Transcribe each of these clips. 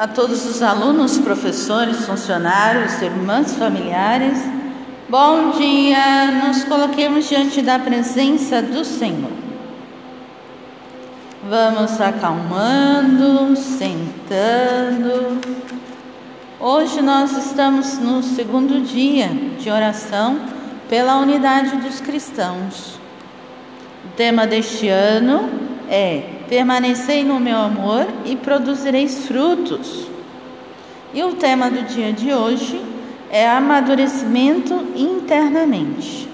a todos os alunos, professores, funcionários, irmãs, familiares. Bom dia, nos coloquemos diante da presença do Senhor. Vamos acalmando, sentando. Hoje nós estamos no segundo dia de oração pela unidade dos cristãos. O tema deste ano é Permanecei no meu amor e produzireis frutos. E o tema do dia de hoje é amadurecimento internamente.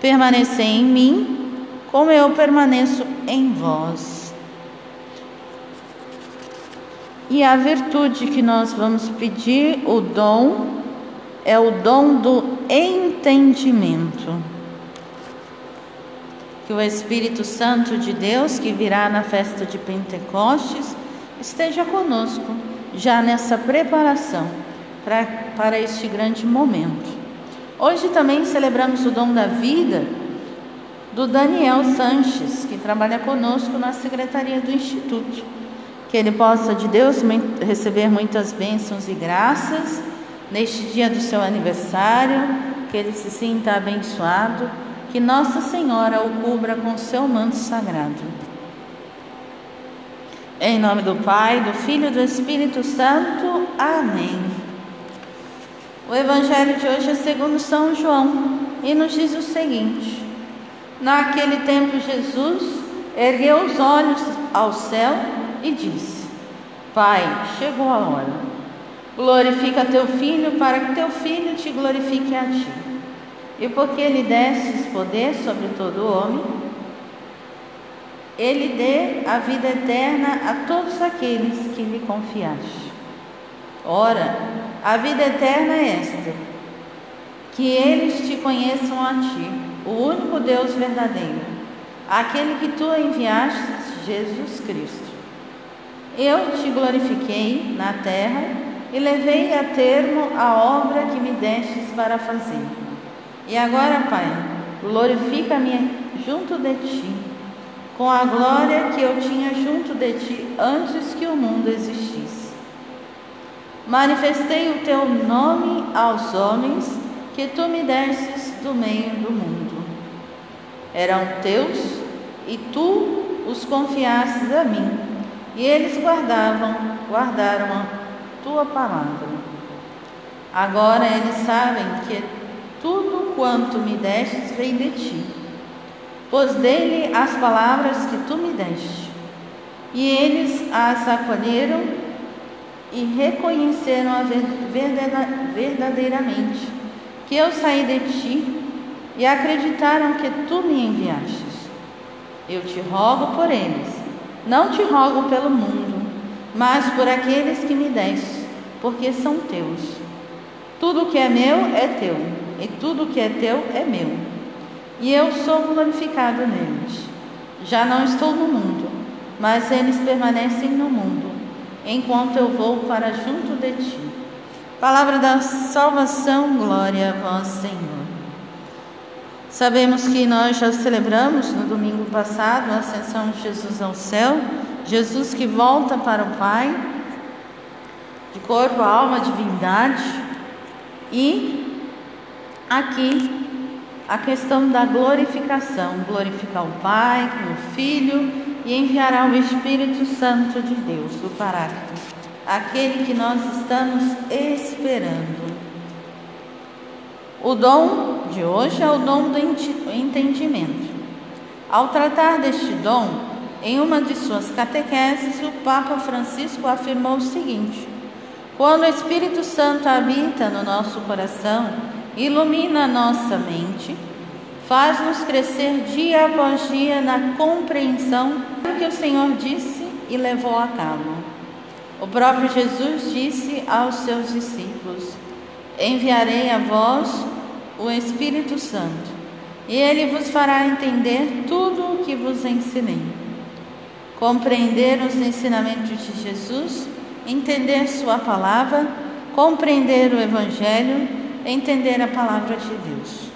Permanecei em mim, como eu permaneço em vós. E a virtude que nós vamos pedir, o dom, é o dom do entendimento que o Espírito Santo de Deus, que virá na festa de Pentecostes, esteja conosco já nessa preparação pra, para este grande momento. Hoje também celebramos o dom da vida do Daniel Sanches, que trabalha conosco na secretaria do Instituto. Que ele possa de Deus receber muitas bênçãos e graças neste dia do seu aniversário, que ele se sinta abençoado que Nossa Senhora o cubra com seu manto sagrado. Em nome do Pai, do Filho e do Espírito Santo. Amém. O Evangelho de hoje é segundo São João e nos diz o seguinte: Naquele tempo, Jesus ergueu os olhos ao céu e disse: Pai, chegou a hora. Glorifica teu filho, para que teu filho te glorifique a ti e porque lhe destes poder sobre todo homem, ele dê a vida eterna a todos aqueles que lhe confiaste. Ora, a vida eterna é esta: que eles te conheçam a ti, o único Deus verdadeiro, aquele que tu enviaste, Jesus Cristo. Eu te glorifiquei na terra e levei a termo a obra que me destes para fazer. E agora, Pai, glorifica-me junto de ti, com a glória que eu tinha junto de ti antes que o mundo existisse. Manifestei o teu nome aos homens que tu me destes do meio do mundo. Eram teus e tu os confiastes a mim, e eles guardavam, guardaram a tua palavra. Agora eles sabem que tudo quanto me destes vem de ti, pois dele as palavras que tu me deste. E eles as acolheram e reconheceram a verdadeiramente que eu saí de ti e acreditaram que tu me enviastes. Eu te rogo por eles, não te rogo pelo mundo, mas por aqueles que me deste, porque são teus. Tudo que é meu é teu e tudo que é teu é meu. E eu sou glorificado neles. Já não estou no mundo, mas eles permanecem no mundo, enquanto eu vou para junto de ti. Palavra da salvação, glória a vós, Senhor. Sabemos que nós já celebramos no domingo passado a ascensão de Jesus ao céu, Jesus que volta para o Pai, de corpo, alma, divindade, e aqui a questão da glorificação, glorificar o Pai, o Filho e enviará o Espírito Santo de Deus, o Paráclito, aquele que nós estamos esperando. O dom de hoje é o dom do entendimento. Ao tratar deste dom, em uma de suas catequeses, o Papa Francisco afirmou o seguinte: Quando o Espírito Santo habita no nosso coração, ilumina nossa mente, faz-nos crescer dia após dia na compreensão do que o Senhor disse e levou a cabo. O próprio Jesus disse aos seus discípulos: Enviarei a vós o Espírito Santo, e ele vos fará entender tudo o que vos ensinei. Compreender os ensinamentos de Jesus, entender Sua palavra, compreender o Evangelho entender a palavra de Deus.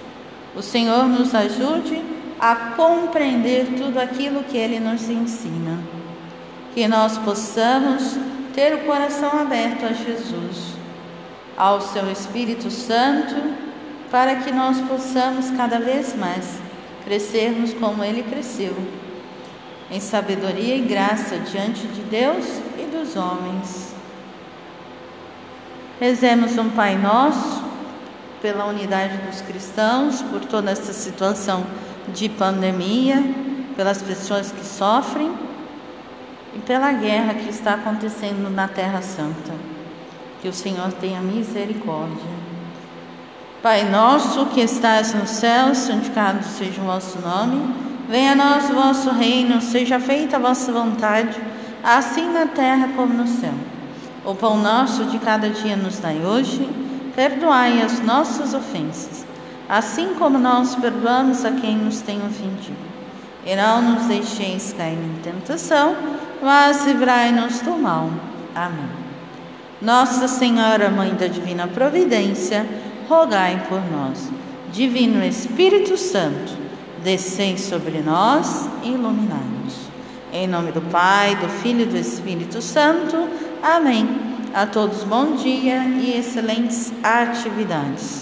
O Senhor nos ajude a compreender tudo aquilo que Ele nos ensina. Que nós possamos ter o coração aberto a Jesus, ao seu Espírito Santo, para que nós possamos cada vez mais crescermos como ele cresceu, em sabedoria e graça diante de Deus e dos homens. Rezemos um Pai Nosso pela unidade dos cristãos, por toda essa situação de pandemia, pelas pessoas que sofrem e pela guerra que está acontecendo na Terra Santa. Que o Senhor tenha misericórdia. Pai nosso que estás no céu, santificado seja o vosso nome. Venha a nós o vosso reino, seja feita a vossa vontade, assim na terra como no céu. O pão nosso de cada dia nos dai hoje, perdoai as nossas ofensas, assim como nós perdoamos a quem nos tem ofendido e não nos deixeis cair em tentação, mas livrai-nos do mal. Amém. Nossa Senhora, Mãe da Divina Providência, rogai por nós. Divino Espírito Santo, descei sobre nós e iluminai-nos. Em nome do Pai, do Filho e do Espírito Santo. Amém. A todos bom dia e excelentes atividades.